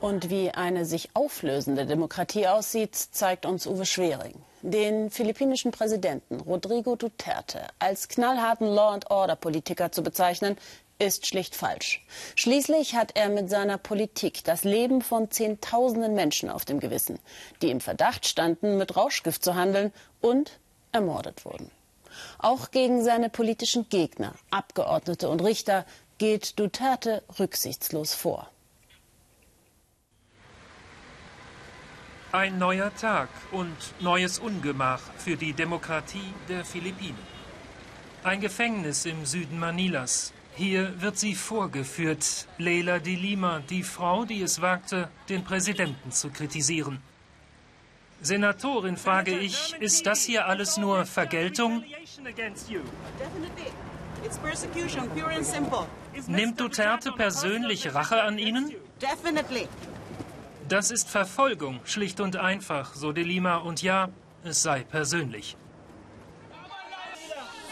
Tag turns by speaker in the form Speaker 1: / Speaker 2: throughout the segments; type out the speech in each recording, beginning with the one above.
Speaker 1: Und wie eine sich auflösende Demokratie aussieht, zeigt uns Uwe Schwering. Den philippinischen Präsidenten Rodrigo Duterte als knallharten Law-and-Order-Politiker zu bezeichnen, ist schlicht falsch. Schließlich hat er mit seiner Politik das Leben von Zehntausenden Menschen auf dem Gewissen, die im Verdacht standen, mit Rauschgift zu handeln und ermordet wurden. Auch gegen seine politischen Gegner, Abgeordnete und Richter geht Duterte rücksichtslos vor.
Speaker 2: Ein neuer Tag und neues Ungemach für die Demokratie der Philippinen. Ein Gefängnis im Süden Manilas. Hier wird sie vorgeführt, Leila de Lima, die Frau, die es wagte, den Präsidenten zu kritisieren. Senatorin, frage ich, ist das hier alles nur Vergeltung? Nimmt Duterte persönlich Rache an Ihnen? Das ist Verfolgung, schlicht und einfach, so de Lima. Und ja, es sei persönlich.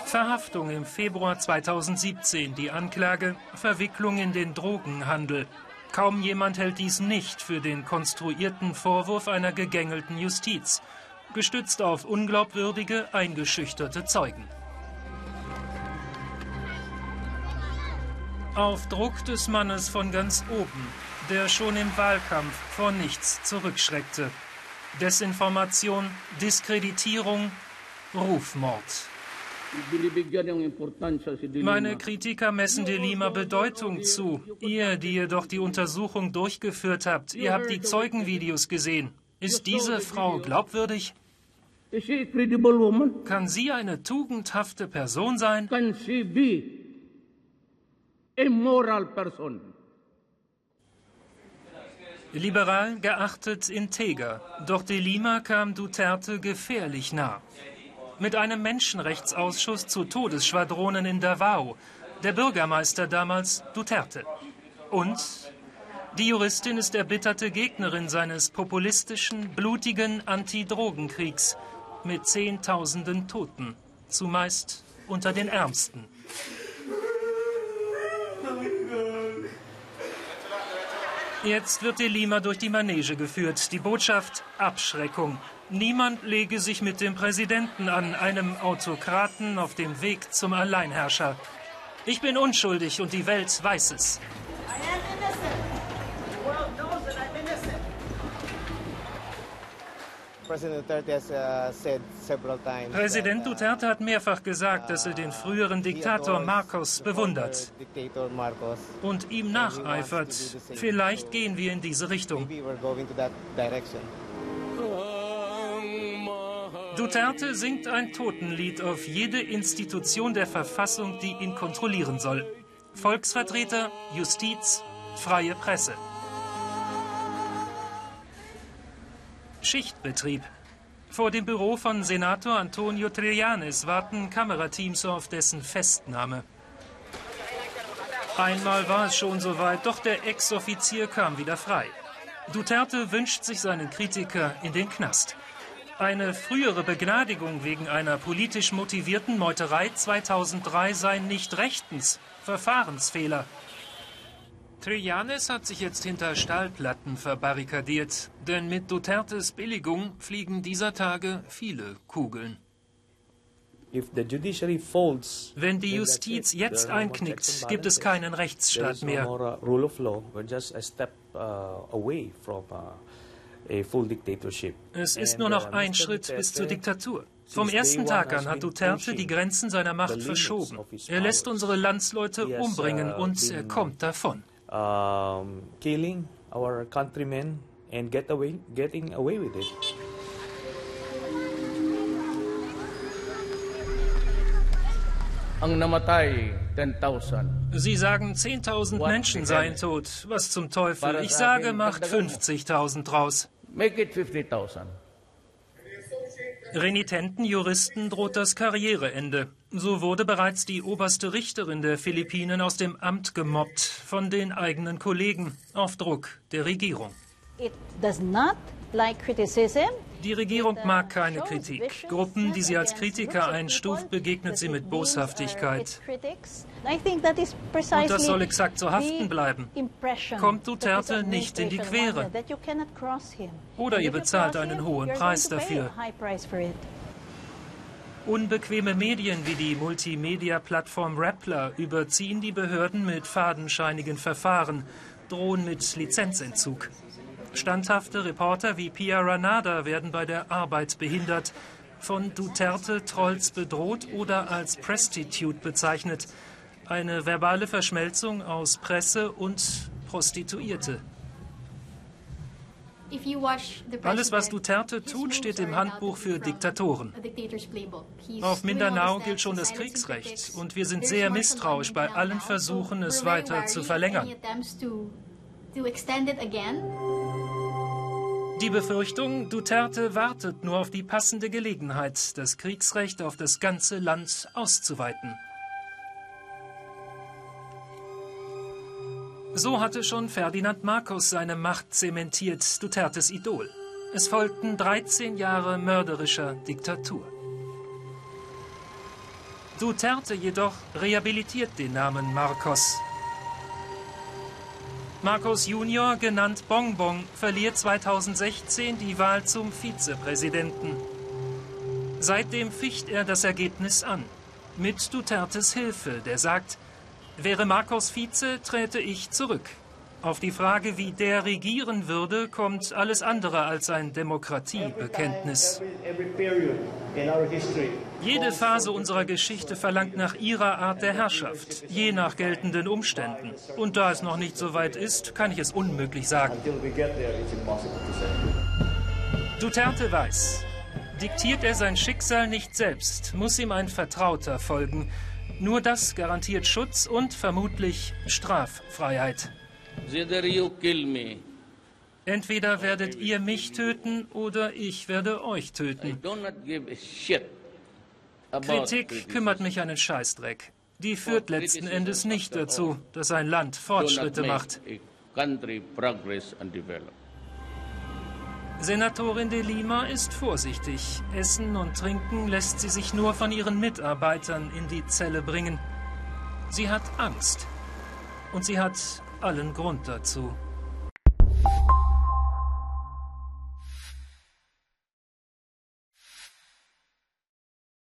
Speaker 2: Verhaftung im Februar 2017, die Anklage Verwicklung in den Drogenhandel. Kaum jemand hält dies nicht für den konstruierten Vorwurf einer gegängelten Justiz, gestützt auf unglaubwürdige, eingeschüchterte Zeugen. Auf Druck des Mannes von ganz oben der schon im Wahlkampf vor nichts zurückschreckte. Desinformation, Diskreditierung, Rufmord. Meine Kritiker messen de Lima Bedeutung zu. Ihr, die jedoch die Untersuchung durchgeführt habt, ihr habt die Zeugenvideos gesehen. Ist diese Frau glaubwürdig? Kann sie eine tugendhafte Person sein? Can she be a moral person? Liberal geachtet integer, doch de Lima kam Duterte gefährlich nah. Mit einem Menschenrechtsausschuss zu Todesschwadronen in Davao, der Bürgermeister damals Duterte. Und die Juristin ist erbitterte Gegnerin seines populistischen, blutigen Anti-Drogenkriegs mit Zehntausenden Toten, zumeist unter den Ärmsten. Jetzt wird De Lima durch die Manege geführt. Die Botschaft Abschreckung. Niemand lege sich mit dem Präsidenten an, einem Autokraten auf dem Weg zum Alleinherrscher. Ich bin unschuldig und die Welt weiß es. Präsident Duterte hat mehrfach gesagt, dass er den früheren Diktator Marcos bewundert und ihm nacheifert. Vielleicht gehen wir in diese Richtung. Duterte singt ein Totenlied auf jede Institution der Verfassung, die ihn kontrollieren soll. Volksvertreter, Justiz, freie Presse. Schichtbetrieb. Vor dem Büro von Senator Antonio Trillanes warten Kamerateams auf dessen Festnahme. Einmal war es schon soweit, doch der Ex-Offizier kam wieder frei. Duterte wünscht sich seinen Kritiker in den Knast. Eine frühere Begnadigung wegen einer politisch motivierten Meuterei 2003 sei nicht rechtens, Verfahrensfehler. Trillanes hat sich jetzt hinter Stahlplatten verbarrikadiert, denn mit Dutertes Billigung fliegen dieser Tage viele Kugeln. Wenn die Justiz jetzt einknickt, gibt es keinen Rechtsstaat mehr. Es ist nur noch ein Schritt bis zur Diktatur. Vom ersten Tag an hat Duterte die Grenzen seiner Macht verschoben. Er lässt unsere Landsleute umbringen und er kommt davon um, killing our countrymen and get away, getting away with it. Ang namatay, 10,000. Sie sagen, 10.000 Menschen seien tot. Was zum Teufel? Ich sage, macht 50.000 draus. Make it 50.000. Renitenten Juristen droht das Karriereende. So wurde bereits die oberste Richterin der Philippinen aus dem Amt gemobbt von den eigenen Kollegen auf Druck der Regierung. It does not like criticism. Die Regierung mag keine Kritik. Gruppen, die sie als Kritiker einstuft, begegnet sie mit Boshaftigkeit. Und das soll exakt so haften bleiben. Kommt Duterte nicht in die Quere. Oder ihr bezahlt einen hohen Preis dafür. Unbequeme Medien wie die Multimedia-Plattform Rappler überziehen die Behörden mit fadenscheinigen Verfahren, drohen mit Lizenzentzug. Standhafte Reporter wie Pia Ranada werden bei der Arbeit behindert, von Duterte-Trolls bedroht oder als Prostitute bezeichnet. Eine verbale Verschmelzung aus Presse und Prostituierte. Alles, was Duterte tut, steht im Handbuch für Diktatoren. Auf Mindanao gilt schon das Kriegsrecht und wir sind sehr misstrauisch bei allen Versuchen, es weiter zu verlängern. Die Befürchtung, Duterte wartet nur auf die passende Gelegenheit, das Kriegsrecht auf das ganze Land auszuweiten. So hatte schon Ferdinand Marcos seine Macht zementiert, Dutertes Idol. Es folgten 13 Jahre mörderischer Diktatur. Duterte jedoch rehabilitiert den Namen Marcos. Marcos Junior, genannt Bonbon, verliert 2016 die Wahl zum Vizepräsidenten. Seitdem ficht er das Ergebnis an. Mit Dutertes Hilfe, der sagt, wäre Marcos Vize, träte ich zurück. Auf die Frage, wie der regieren würde, kommt alles andere als ein Demokratiebekenntnis. Jede Phase unserer Geschichte verlangt nach ihrer Art der Herrschaft, je nach geltenden Umständen. Und da es noch nicht so weit ist, kann ich es unmöglich sagen. Duterte weiß, diktiert er sein Schicksal nicht selbst, muss ihm ein Vertrauter folgen. Nur das garantiert Schutz und vermutlich Straffreiheit. Entweder werdet ihr mich töten oder ich werde euch töten. Kritik kümmert mich einen Scheißdreck. Die führt letzten Endes nicht dazu, dass ein Land Fortschritte macht. Senatorin de Lima ist vorsichtig. Essen und Trinken lässt sie sich nur von ihren Mitarbeitern in die Zelle bringen. Sie hat Angst. Und sie hat allen Grund dazu.